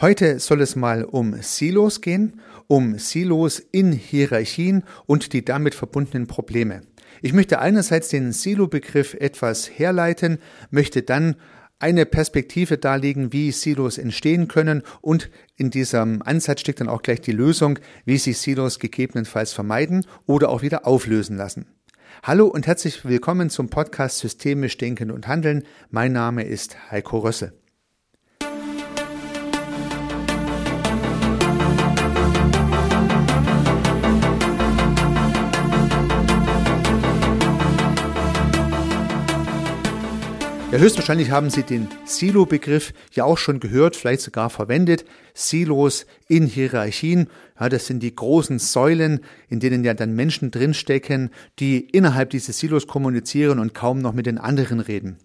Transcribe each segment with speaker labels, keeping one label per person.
Speaker 1: Heute soll es mal um Silos gehen, um Silos in Hierarchien und die damit verbundenen Probleme. Ich möchte einerseits den Silo-Begriff etwas herleiten, möchte dann eine Perspektive darlegen, wie Silos entstehen können und in diesem Ansatz steckt dann auch gleich die Lösung, wie sich Silos gegebenenfalls vermeiden oder auch wieder auflösen lassen. Hallo und herzlich willkommen zum Podcast Systemisch Denken und Handeln. Mein Name ist Heiko Rössel. Ja, höchstwahrscheinlich haben Sie den Silo-Begriff ja auch schon gehört, vielleicht sogar verwendet. Silos in Hierarchien, ja, das sind die großen Säulen, in denen ja dann Menschen drinstecken, die innerhalb dieses Silos kommunizieren und kaum noch mit den anderen reden.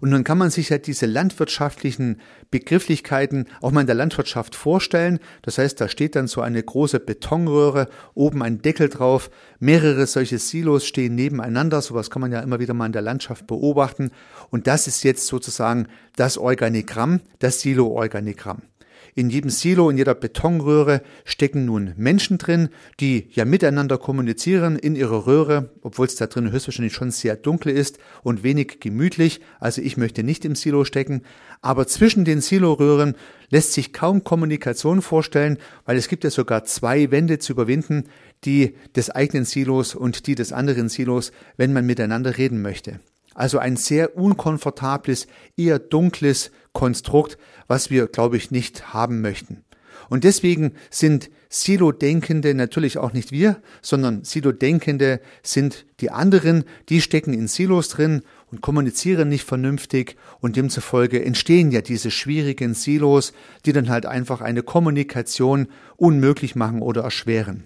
Speaker 1: Und nun kann man sich ja diese landwirtschaftlichen Begrifflichkeiten auch mal in der Landwirtschaft vorstellen. Das heißt, da steht dann so eine große Betonröhre, oben ein Deckel drauf, mehrere solche Silos stehen nebeneinander. Sowas kann man ja immer wieder mal in der Landschaft beobachten. Und das ist jetzt sozusagen das Organigramm, das Silo-Organigramm. In jedem Silo, in jeder Betonröhre stecken nun Menschen drin, die ja miteinander kommunizieren in ihrer Röhre, obwohl es da drin höchstwahrscheinlich schon sehr dunkel ist und wenig gemütlich. Also ich möchte nicht im Silo stecken. Aber zwischen den Siloröhren lässt sich kaum Kommunikation vorstellen, weil es gibt ja sogar zwei Wände zu überwinden, die des eigenen Silos und die des anderen Silos, wenn man miteinander reden möchte. Also ein sehr unkomfortables, eher dunkles Konstrukt, was wir, glaube ich, nicht haben möchten. Und deswegen sind Silo-Denkende natürlich auch nicht wir, sondern Silo-Denkende sind die anderen, die stecken in Silos drin und kommunizieren nicht vernünftig und demzufolge entstehen ja diese schwierigen Silos, die dann halt einfach eine Kommunikation unmöglich machen oder erschweren.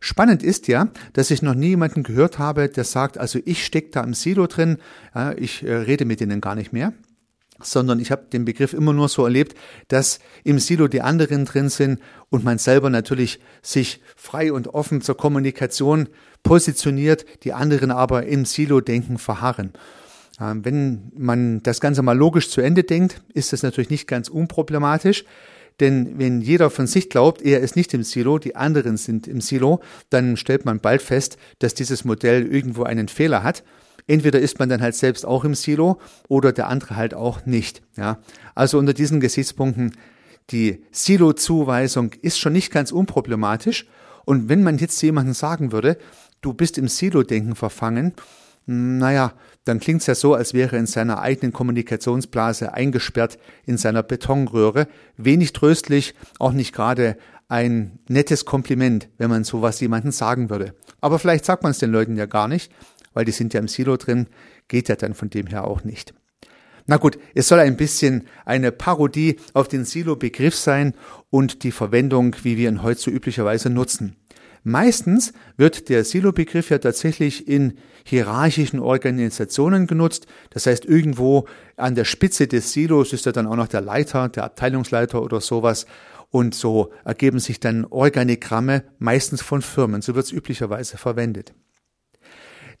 Speaker 1: Spannend ist ja, dass ich noch nie jemanden gehört habe, der sagt, also ich stecke da im Silo drin, ich äh, rede mit denen gar nicht mehr sondern ich habe den Begriff immer nur so erlebt, dass im Silo die anderen drin sind und man selber natürlich sich frei und offen zur Kommunikation positioniert, die anderen aber im Silo-Denken verharren. Ähm, wenn man das Ganze mal logisch zu Ende denkt, ist das natürlich nicht ganz unproblematisch. Denn wenn jeder von sich glaubt, er ist nicht im Silo, die anderen sind im Silo, dann stellt man bald fest, dass dieses Modell irgendwo einen Fehler hat. Entweder ist man dann halt selbst auch im Silo oder der andere halt auch nicht. Ja, also unter diesen Gesichtspunkten die Silo-Zuweisung ist schon nicht ganz unproblematisch. Und wenn man jetzt jemandem sagen würde, du bist im Silo-Denken verfangen, naja, dann klingt es ja so, als wäre er in seiner eigenen Kommunikationsblase eingesperrt in seiner Betonröhre. Wenig tröstlich, auch nicht gerade ein nettes Kompliment, wenn man sowas jemandem sagen würde. Aber vielleicht sagt man es den Leuten ja gar nicht, weil die sind ja im Silo drin, geht ja dann von dem her auch nicht. Na gut, es soll ein bisschen eine Parodie auf den Silo-Begriff sein und die Verwendung, wie wir ihn heute so üblicherweise nutzen. Meistens wird der Silo-Begriff ja tatsächlich in hierarchischen Organisationen genutzt. Das heißt, irgendwo an der Spitze des Silos ist ja dann auch noch der Leiter, der Abteilungsleiter oder sowas. Und so ergeben sich dann Organigramme, meistens von Firmen. So wird es üblicherweise verwendet.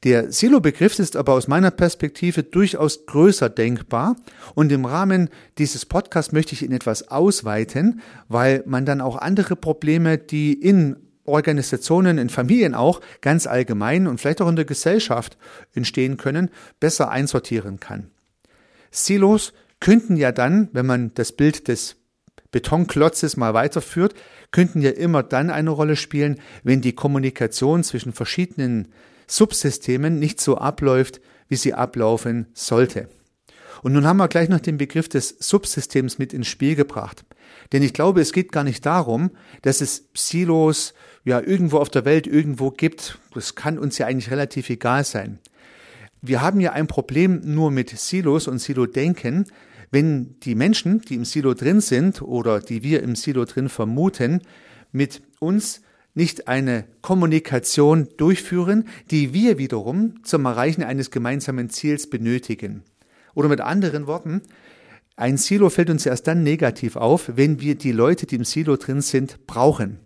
Speaker 1: Der Silo-Begriff ist aber aus meiner Perspektive durchaus größer denkbar und im Rahmen dieses Podcasts möchte ich ihn etwas ausweiten, weil man dann auch andere Probleme, die in Organisationen, in Familien auch ganz allgemein und vielleicht auch in der Gesellschaft entstehen können, besser einsortieren kann. Silos könnten ja dann, wenn man das Bild des Betonklotzes mal weiterführt, könnten ja immer dann eine Rolle spielen, wenn die Kommunikation zwischen verschiedenen Subsystemen nicht so abläuft, wie sie ablaufen sollte. Und nun haben wir gleich noch den Begriff des Subsystems mit ins Spiel gebracht. Denn ich glaube, es geht gar nicht darum, dass es Silos ja irgendwo auf der Welt irgendwo gibt. Das kann uns ja eigentlich relativ egal sein. Wir haben ja ein Problem nur mit Silos und Silo-Denken, wenn die Menschen, die im Silo drin sind oder die wir im Silo drin vermuten, mit uns nicht eine Kommunikation durchführen, die wir wiederum zum Erreichen eines gemeinsamen Ziels benötigen. Oder mit anderen Worten, ein Silo fällt uns erst dann negativ auf, wenn wir die Leute, die im Silo drin sind, brauchen.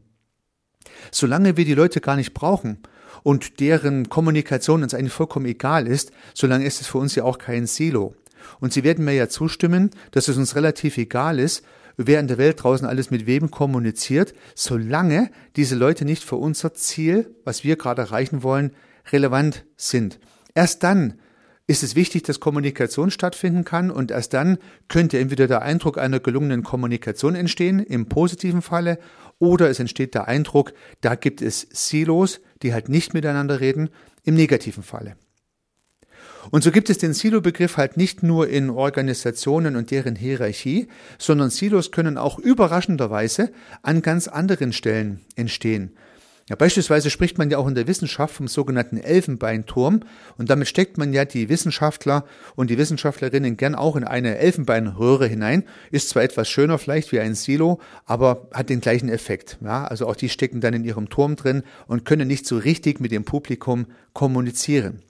Speaker 1: Solange wir die Leute gar nicht brauchen und deren Kommunikation uns eigentlich vollkommen egal ist, solange ist es für uns ja auch kein Silo. Und Sie werden mir ja zustimmen, dass es uns relativ egal ist, wer in der Welt draußen alles mit wem kommuniziert, solange diese Leute nicht für unser Ziel, was wir gerade erreichen wollen, relevant sind. Erst dann ist es wichtig, dass Kommunikation stattfinden kann und erst dann könnte entweder der Eindruck einer gelungenen Kommunikation entstehen, im positiven Falle, oder es entsteht der Eindruck, da gibt es Silos, die halt nicht miteinander reden, im negativen Falle. Und so gibt es den Silo-Begriff halt nicht nur in Organisationen und deren Hierarchie, sondern Silos können auch überraschenderweise an ganz anderen Stellen entstehen. Ja, beispielsweise spricht man ja auch in der Wissenschaft vom sogenannten Elfenbeinturm und damit steckt man ja die Wissenschaftler und die Wissenschaftlerinnen gern auch in eine Elfenbeinröhre hinein. Ist zwar etwas schöner vielleicht wie ein Silo, aber hat den gleichen Effekt. Ja, also auch die stecken dann in ihrem Turm drin und können nicht so richtig mit dem Publikum kommunizieren.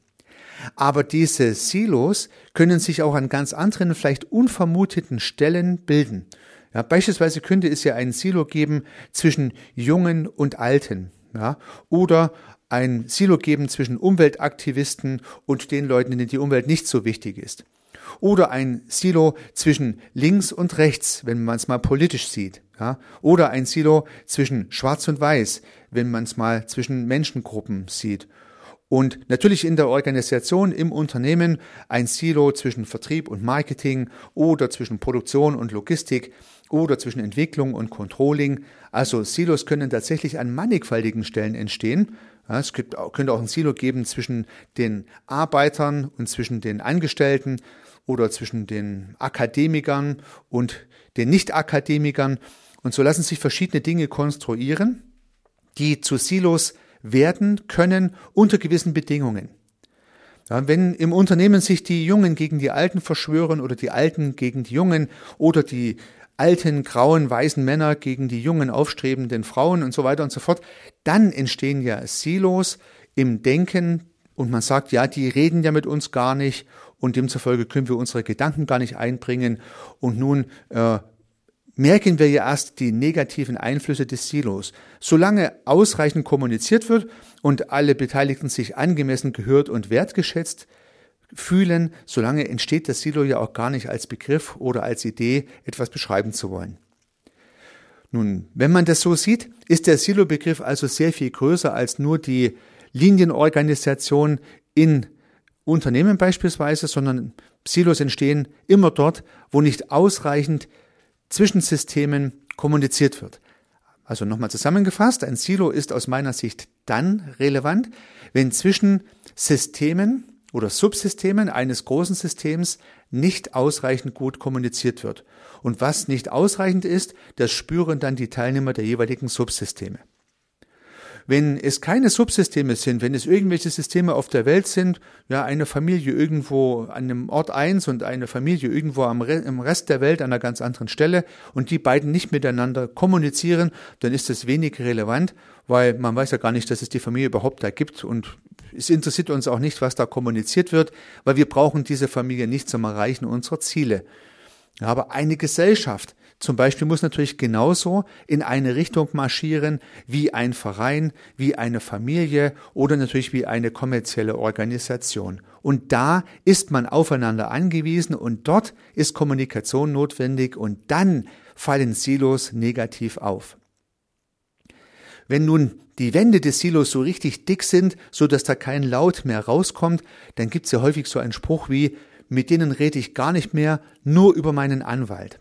Speaker 1: Aber diese Silos können sich auch an ganz anderen, vielleicht unvermuteten Stellen bilden. Ja, beispielsweise könnte es ja ein Silo geben zwischen Jungen und Alten. Ja, oder ein Silo geben zwischen Umweltaktivisten und den Leuten, denen die Umwelt nicht so wichtig ist. Oder ein Silo zwischen links und rechts, wenn man es mal politisch sieht. Ja? Oder ein Silo zwischen schwarz und weiß, wenn man es mal zwischen Menschengruppen sieht. Und natürlich in der Organisation, im Unternehmen ein Silo zwischen Vertrieb und Marketing oder zwischen Produktion und Logistik oder zwischen Entwicklung und Controlling. Also Silos können tatsächlich an mannigfaltigen Stellen entstehen. Es könnte auch ein Silo geben zwischen den Arbeitern und zwischen den Angestellten oder zwischen den Akademikern und den Nicht-Akademikern. Und so lassen sich verschiedene Dinge konstruieren, die zu Silos werden können unter gewissen Bedingungen. Ja, wenn im Unternehmen sich die Jungen gegen die Alten verschwören oder die Alten gegen die Jungen oder die alten, grauen, weißen Männer gegen die jungen, aufstrebenden Frauen und so weiter und so fort, dann entstehen ja Silos im Denken und man sagt, ja, die reden ja mit uns gar nicht und demzufolge können wir unsere Gedanken gar nicht einbringen und nun äh, merken wir ja erst die negativen Einflüsse des Silos. Solange ausreichend kommuniziert wird und alle Beteiligten sich angemessen gehört und wertgeschätzt fühlen, solange entsteht das Silo ja auch gar nicht als Begriff oder als Idee, etwas beschreiben zu wollen. Nun, wenn man das so sieht, ist der Silo-Begriff also sehr viel größer als nur die Linienorganisation in Unternehmen beispielsweise, sondern Silos entstehen immer dort, wo nicht ausreichend zwischen Systemen kommuniziert wird. Also nochmal zusammengefasst, ein Silo ist aus meiner Sicht dann relevant, wenn zwischen Systemen oder Subsystemen eines großen Systems nicht ausreichend gut kommuniziert wird. Und was nicht ausreichend ist, das spüren dann die Teilnehmer der jeweiligen Subsysteme. Wenn es keine Subsysteme sind, wenn es irgendwelche Systeme auf der Welt sind, ja, eine Familie irgendwo an einem Ort eins und eine Familie irgendwo am Re im Rest der Welt an einer ganz anderen Stelle und die beiden nicht miteinander kommunizieren, dann ist das wenig relevant, weil man weiß ja gar nicht, dass es die Familie überhaupt da gibt und es interessiert uns auch nicht, was da kommuniziert wird, weil wir brauchen diese Familie nicht zum Erreichen unserer Ziele. Aber eine Gesellschaft, zum Beispiel muss natürlich genauso in eine Richtung marschieren wie ein Verein, wie eine Familie oder natürlich wie eine kommerzielle Organisation. Und da ist man aufeinander angewiesen und dort ist Kommunikation notwendig und dann fallen Silos negativ auf. Wenn nun die Wände des Silos so richtig dick sind, so dass da kein Laut mehr rauskommt, dann gibt es ja häufig so einen Spruch wie, mit denen rede ich gar nicht mehr, nur über meinen Anwalt.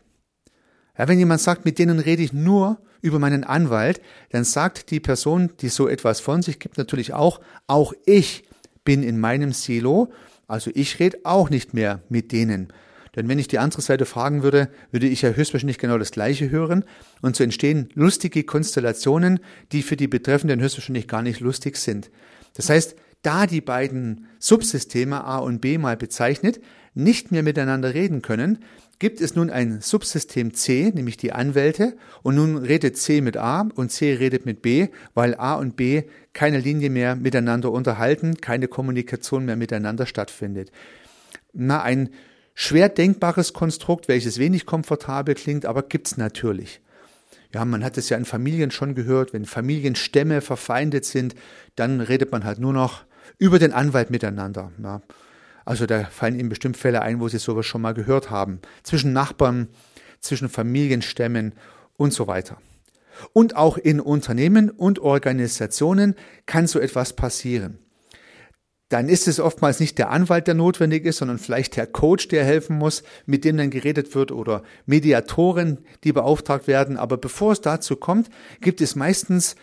Speaker 1: Ja, wenn jemand sagt, mit denen rede ich nur über meinen Anwalt, dann sagt die Person, die so etwas von sich gibt, natürlich auch, auch ich bin in meinem Silo, also ich rede auch nicht mehr mit denen. Denn wenn ich die andere Seite fragen würde, würde ich ja höchstwahrscheinlich genau das Gleiche hören. Und so entstehen lustige Konstellationen, die für die Betreffenden höchstwahrscheinlich gar nicht lustig sind. Das heißt, da die beiden Subsysteme A und B mal bezeichnet, nicht mehr miteinander reden können, gibt es nun ein Subsystem C, nämlich die Anwälte, und nun redet C mit A und C redet mit B, weil A und B keine Linie mehr miteinander unterhalten, keine Kommunikation mehr miteinander stattfindet. Na, ein schwer denkbares Konstrukt, welches wenig komfortabel klingt, aber gibt's natürlich. Ja, man hat es ja in Familien schon gehört, wenn Familienstämme verfeindet sind, dann redet man halt nur noch über den Anwalt miteinander. Ja. Also da fallen Ihnen bestimmt Fälle ein, wo Sie sowas schon mal gehört haben. Zwischen Nachbarn, zwischen Familienstämmen und so weiter. Und auch in Unternehmen und Organisationen kann so etwas passieren. Dann ist es oftmals nicht der Anwalt, der notwendig ist, sondern vielleicht der Coach, der helfen muss, mit dem dann geredet wird oder Mediatoren, die beauftragt werden. Aber bevor es dazu kommt, gibt es meistens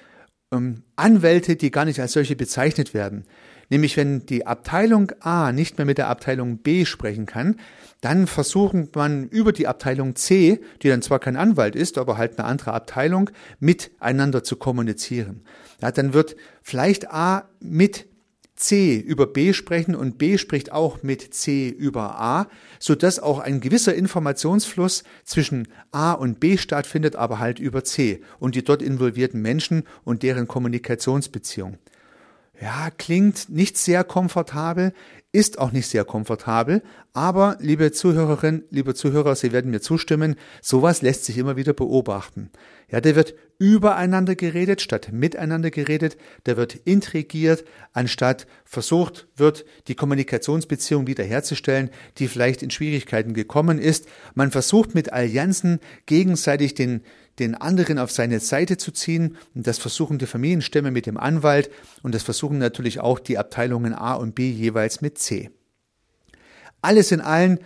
Speaker 1: ähm, Anwälte, die gar nicht als solche bezeichnet werden. Nämlich wenn die Abteilung A nicht mehr mit der Abteilung B sprechen kann, dann versuchen man über die Abteilung C, die dann zwar kein Anwalt ist, aber halt eine andere Abteilung, miteinander zu kommunizieren. Ja, dann wird vielleicht A mit C über B sprechen und B spricht auch mit C über A, so dass auch ein gewisser Informationsfluss zwischen A und B stattfindet, aber halt über C und die dort involvierten Menschen und deren Kommunikationsbeziehung. Ja, klingt nicht sehr komfortabel, ist auch nicht sehr komfortabel, aber liebe Zuhörerinnen, liebe Zuhörer, Sie werden mir zustimmen, sowas lässt sich immer wieder beobachten. Ja, der wird übereinander geredet, statt miteinander geredet, der wird intrigiert, anstatt versucht wird, die Kommunikationsbeziehung wiederherzustellen, die vielleicht in Schwierigkeiten gekommen ist. Man versucht mit Allianzen gegenseitig den den anderen auf seine Seite zu ziehen. Und das versuchen die Familienstämme mit dem Anwalt und das versuchen natürlich auch die Abteilungen A und B jeweils mit C. Alles in allem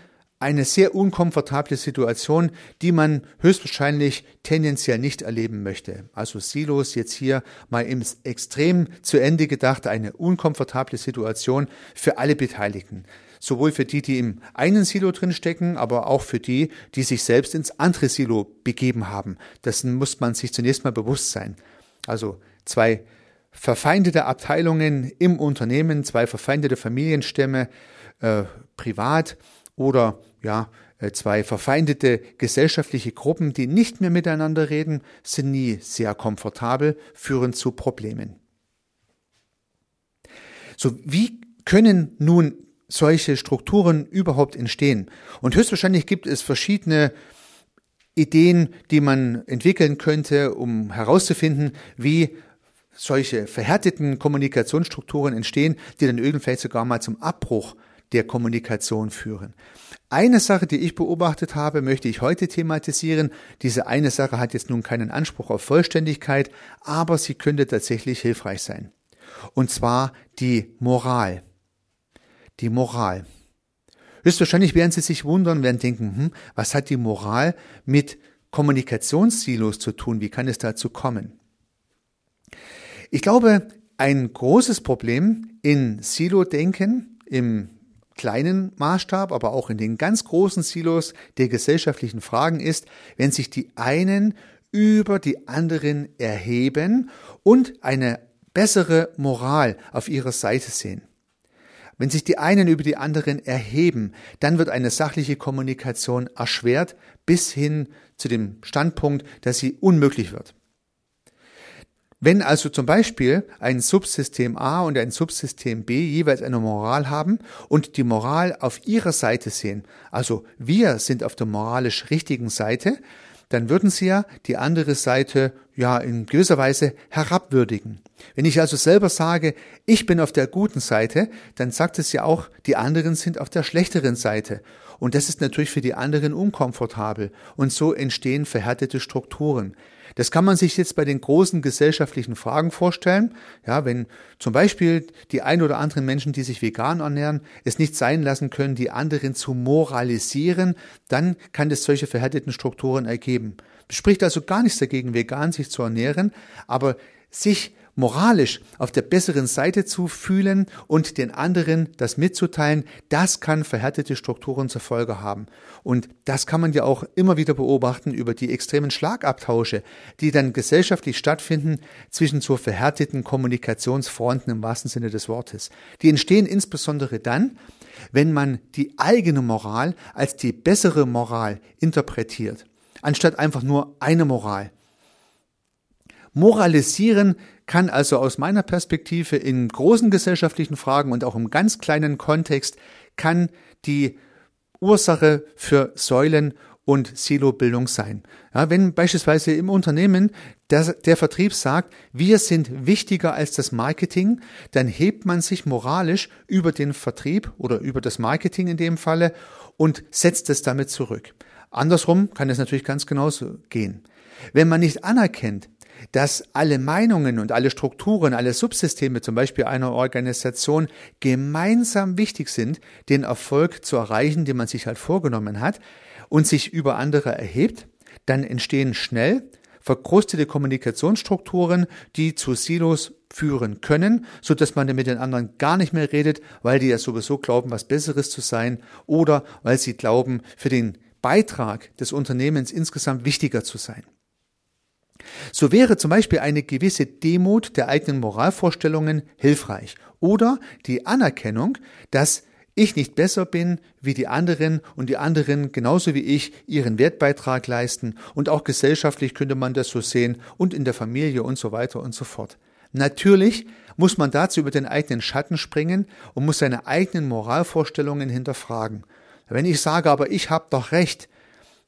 Speaker 1: eine sehr unkomfortable Situation, die man höchstwahrscheinlich tendenziell nicht erleben möchte. Also Silos jetzt hier mal im Extrem zu Ende gedacht, eine unkomfortable Situation für alle Beteiligten sowohl für die, die im einen Silo drin stecken, aber auch für die, die sich selbst ins andere Silo begeben haben. Dessen muss man sich zunächst mal bewusst sein. Also zwei verfeindete Abteilungen im Unternehmen, zwei verfeindete Familienstämme, äh, privat oder ja, äh, zwei verfeindete gesellschaftliche Gruppen, die nicht mehr miteinander reden, sind nie sehr komfortabel, führen zu Problemen. So, wie können nun solche Strukturen überhaupt entstehen. Und höchstwahrscheinlich gibt es verschiedene Ideen, die man entwickeln könnte, um herauszufinden, wie solche verhärteten Kommunikationsstrukturen entstehen, die dann irgendwann sogar mal zum Abbruch der Kommunikation führen. Eine Sache, die ich beobachtet habe, möchte ich heute thematisieren. Diese eine Sache hat jetzt nun keinen Anspruch auf Vollständigkeit, aber sie könnte tatsächlich hilfreich sein. Und zwar die Moral die Moral. Höchstwahrscheinlich werden Sie sich wundern, werden denken, hm, was hat die Moral mit Kommunikationssilos zu tun? Wie kann es dazu kommen? Ich glaube, ein großes Problem in Silo-Denken, im kleinen Maßstab, aber auch in den ganz großen Silos der gesellschaftlichen Fragen ist, wenn sich die einen über die anderen erheben und eine bessere Moral auf ihrer Seite sehen. Wenn sich die einen über die anderen erheben, dann wird eine sachliche Kommunikation erschwert bis hin zu dem Standpunkt, dass sie unmöglich wird. Wenn also zum Beispiel ein Subsystem A und ein Subsystem B jeweils eine Moral haben und die Moral auf ihrer Seite sehen, also wir sind auf der moralisch richtigen Seite, dann würden sie ja die andere Seite ja in gewisser Weise herabwürdigen. Wenn ich also selber sage, ich bin auf der guten Seite, dann sagt es ja auch, die anderen sind auf der schlechteren Seite. Und das ist natürlich für die anderen unkomfortabel. Und so entstehen verhärtete Strukturen. Das kann man sich jetzt bei den großen gesellschaftlichen Fragen vorstellen. Ja, wenn zum Beispiel die ein oder anderen Menschen, die sich vegan ernähren, es nicht sein lassen können, die anderen zu moralisieren, dann kann es solche verhärteten Strukturen ergeben. Es spricht also gar nichts dagegen, vegan sich zu ernähren, aber sich moralisch auf der besseren Seite zu fühlen und den anderen das mitzuteilen, das kann verhärtete Strukturen zur Folge haben. Und das kann man ja auch immer wieder beobachten über die extremen Schlagabtausche, die dann gesellschaftlich stattfinden zwischen so verhärteten Kommunikationsfronten im wahrsten Sinne des Wortes. Die entstehen insbesondere dann, wenn man die eigene Moral als die bessere Moral interpretiert, anstatt einfach nur eine Moral. Moralisieren kann also aus meiner Perspektive in großen gesellschaftlichen Fragen und auch im ganz kleinen Kontext kann die Ursache für Säulen und Silobildung sein. Ja, wenn beispielsweise im Unternehmen der, der Vertrieb sagt, wir sind wichtiger als das Marketing, dann hebt man sich moralisch über den Vertrieb oder über das Marketing in dem Falle und setzt es damit zurück. Andersrum kann es natürlich ganz genauso gehen. Wenn man nicht anerkennt, dass alle Meinungen und alle Strukturen, alle Subsysteme zum Beispiel einer Organisation gemeinsam wichtig sind, den Erfolg zu erreichen, den man sich halt vorgenommen hat und sich über andere erhebt, dann entstehen schnell verkrustete Kommunikationsstrukturen, die zu Silos führen können, so dass man mit den anderen gar nicht mehr redet, weil die ja sowieso glauben, was Besseres zu sein oder weil sie glauben, für den Beitrag des Unternehmens insgesamt wichtiger zu sein. So wäre zum Beispiel eine gewisse Demut der eigenen Moralvorstellungen hilfreich oder die Anerkennung, dass ich nicht besser bin wie die anderen und die anderen genauso wie ich ihren Wertbeitrag leisten und auch gesellschaftlich könnte man das so sehen und in der Familie und so weiter und so fort. Natürlich muss man dazu über den eigenen Schatten springen und muss seine eigenen Moralvorstellungen hinterfragen. Wenn ich sage, aber ich habe doch recht,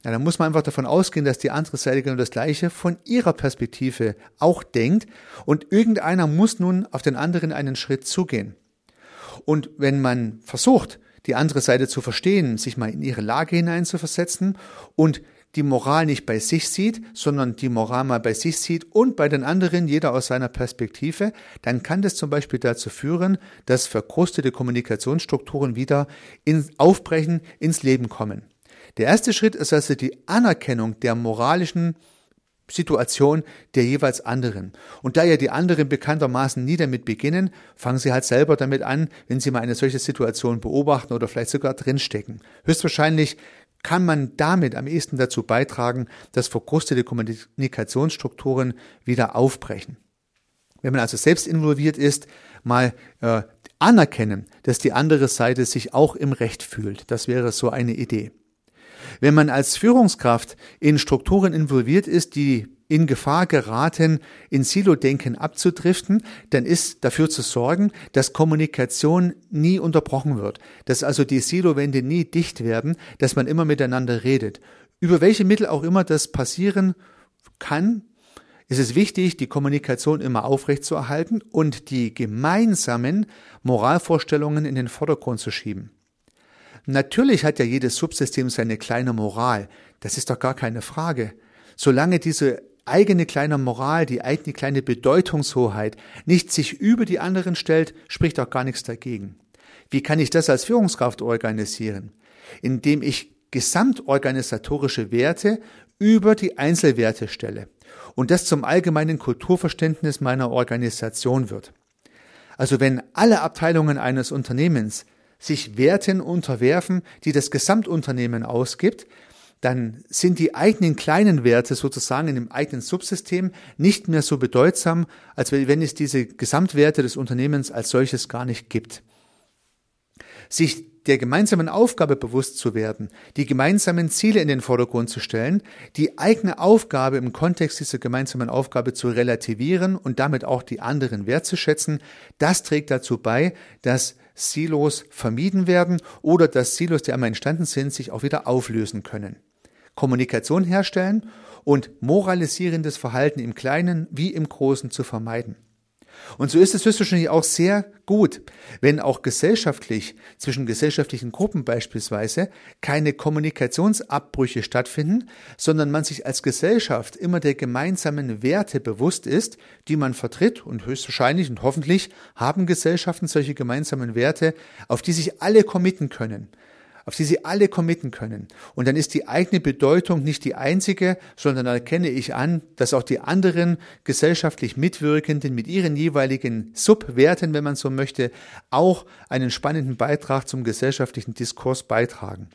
Speaker 1: ja, dann muss man einfach davon ausgehen, dass die andere Seite genau das Gleiche von ihrer Perspektive auch denkt und irgendeiner muss nun auf den anderen einen Schritt zugehen. Und wenn man versucht, die andere Seite zu verstehen, sich mal in ihre Lage hineinzuversetzen und die Moral nicht bei sich sieht, sondern die Moral mal bei sich sieht und bei den anderen, jeder aus seiner Perspektive, dann kann das zum Beispiel dazu führen, dass verkrustete Kommunikationsstrukturen wieder in, aufbrechen, ins Leben kommen. Der erste Schritt ist also die Anerkennung der moralischen Situation der jeweils anderen. Und da ja die anderen bekanntermaßen nie damit beginnen, fangen sie halt selber damit an, wenn sie mal eine solche Situation beobachten oder vielleicht sogar drinstecken. Höchstwahrscheinlich kann man damit am ehesten dazu beitragen, dass verkrustete Kommunikationsstrukturen wieder aufbrechen. Wenn man also selbst involviert ist, mal äh, anerkennen, dass die andere Seite sich auch im Recht fühlt. Das wäre so eine Idee. Wenn man als Führungskraft in Strukturen involviert ist, die in Gefahr geraten, in Silo-Denken abzudriften, dann ist dafür zu sorgen, dass Kommunikation nie unterbrochen wird, dass also die Silo-Wände nie dicht werden, dass man immer miteinander redet. Über welche Mittel auch immer das passieren kann, ist es wichtig, die Kommunikation immer aufrechtzuerhalten und die gemeinsamen Moralvorstellungen in den Vordergrund zu schieben. Natürlich hat ja jedes Subsystem seine kleine Moral. Das ist doch gar keine Frage. Solange diese eigene kleine Moral, die eigene kleine Bedeutungshoheit nicht sich über die anderen stellt, spricht auch gar nichts dagegen. Wie kann ich das als Führungskraft organisieren? Indem ich gesamtorganisatorische Werte über die Einzelwerte stelle und das zum allgemeinen Kulturverständnis meiner Organisation wird. Also wenn alle Abteilungen eines Unternehmens sich Werten unterwerfen, die das Gesamtunternehmen ausgibt, dann sind die eigenen kleinen Werte sozusagen in dem eigenen Subsystem nicht mehr so bedeutsam, als wenn es diese Gesamtwerte des Unternehmens als solches gar nicht gibt. Sich der gemeinsamen Aufgabe bewusst zu werden, die gemeinsamen Ziele in den Vordergrund zu stellen, die eigene Aufgabe im Kontext dieser gemeinsamen Aufgabe zu relativieren und damit auch die anderen wertzuschätzen, das trägt dazu bei, dass Silos vermieden werden oder dass Silos, die einmal entstanden sind, sich auch wieder auflösen können. Kommunikation herstellen und moralisierendes Verhalten im Kleinen wie im Großen zu vermeiden. Und so ist es höchstwahrscheinlich auch sehr gut, wenn auch gesellschaftlich, zwischen gesellschaftlichen Gruppen beispielsweise, keine Kommunikationsabbrüche stattfinden, sondern man sich als Gesellschaft immer der gemeinsamen Werte bewusst ist, die man vertritt. Und höchstwahrscheinlich und hoffentlich haben Gesellschaften solche gemeinsamen Werte, auf die sich alle committen können auf die sie alle committen können. Und dann ist die eigene Bedeutung nicht die einzige, sondern erkenne ich an, dass auch die anderen gesellschaftlich Mitwirkenden mit ihren jeweiligen Subwerten, wenn man so möchte, auch einen spannenden Beitrag zum gesellschaftlichen Diskurs beitragen.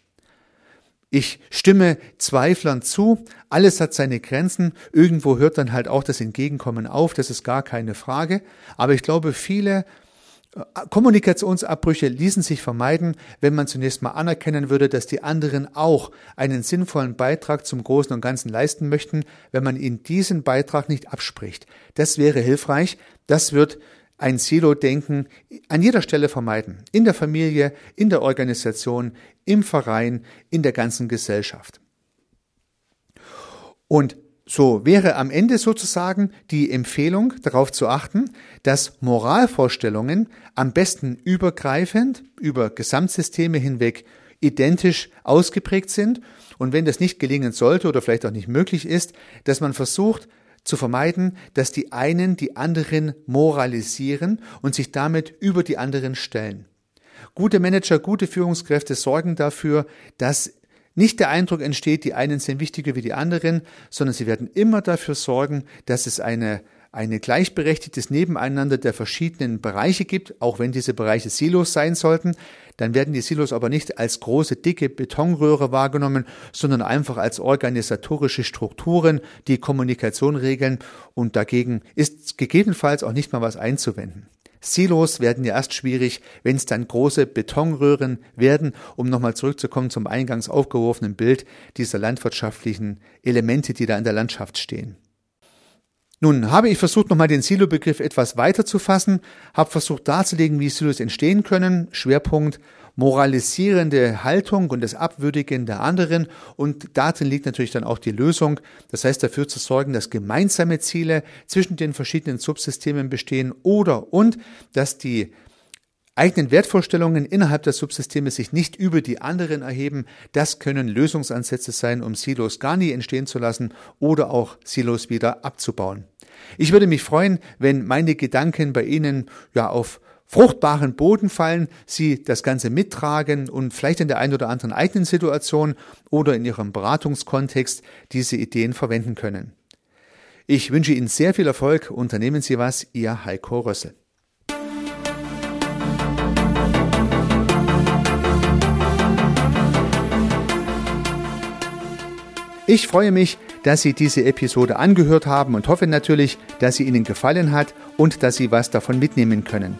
Speaker 1: Ich stimme Zweiflern zu, alles hat seine Grenzen, irgendwo hört dann halt auch das Entgegenkommen auf, das ist gar keine Frage, aber ich glaube, viele Kommunikationsabbrüche ließen sich vermeiden, wenn man zunächst mal anerkennen würde, dass die anderen auch einen sinnvollen Beitrag zum Großen und Ganzen leisten möchten, wenn man ihnen diesen Beitrag nicht abspricht. Das wäre hilfreich. Das wird ein Silo-Denken an jeder Stelle vermeiden. In der Familie, in der Organisation, im Verein, in der ganzen Gesellschaft. Und so wäre am Ende sozusagen die Empfehlung darauf zu achten, dass Moralvorstellungen am besten übergreifend über Gesamtsysteme hinweg identisch ausgeprägt sind und wenn das nicht gelingen sollte oder vielleicht auch nicht möglich ist, dass man versucht zu vermeiden, dass die einen die anderen moralisieren und sich damit über die anderen stellen. Gute Manager, gute Führungskräfte sorgen dafür, dass nicht der Eindruck entsteht, die einen sind wichtiger wie die anderen, sondern sie werden immer dafür sorgen, dass es eine ein gleichberechtigtes Nebeneinander der verschiedenen Bereiche gibt, auch wenn diese Bereiche Silos sein sollten, dann werden die Silos aber nicht als große, dicke Betonröhre wahrgenommen, sondern einfach als organisatorische Strukturen, die Kommunikation regeln und dagegen ist gegebenenfalls auch nicht mal was einzuwenden. Silos werden ja erst schwierig, wenn es dann große Betonröhren werden, um nochmal zurückzukommen zum eingangs aufgeworfenen Bild dieser landwirtschaftlichen Elemente, die da in der Landschaft stehen. Nun habe ich versucht, nochmal den Silo-Begriff etwas weiter zu fassen, habe versucht darzulegen, wie Silos entstehen können, Schwerpunkt moralisierende Haltung und das Abwürdigen der anderen und darin liegt natürlich dann auch die Lösung, das heißt dafür zu sorgen, dass gemeinsame Ziele zwischen den verschiedenen Subsystemen bestehen oder und dass die eigenen Wertvorstellungen innerhalb der Subsysteme sich nicht über die anderen erheben. Das können Lösungsansätze sein, um Silos gar nie entstehen zu lassen oder auch Silos wieder abzubauen. Ich würde mich freuen, wenn meine Gedanken bei Ihnen ja auf fruchtbaren Boden fallen, Sie das Ganze mittragen und vielleicht in der einen oder anderen eigenen Situation oder in Ihrem Beratungskontext diese Ideen verwenden können. Ich wünsche Ihnen sehr viel Erfolg. Unternehmen Sie was, Ihr Heiko Rössel. Ich freue mich, dass Sie diese Episode angehört haben und hoffe natürlich, dass sie Ihnen gefallen hat und dass Sie was davon mitnehmen können.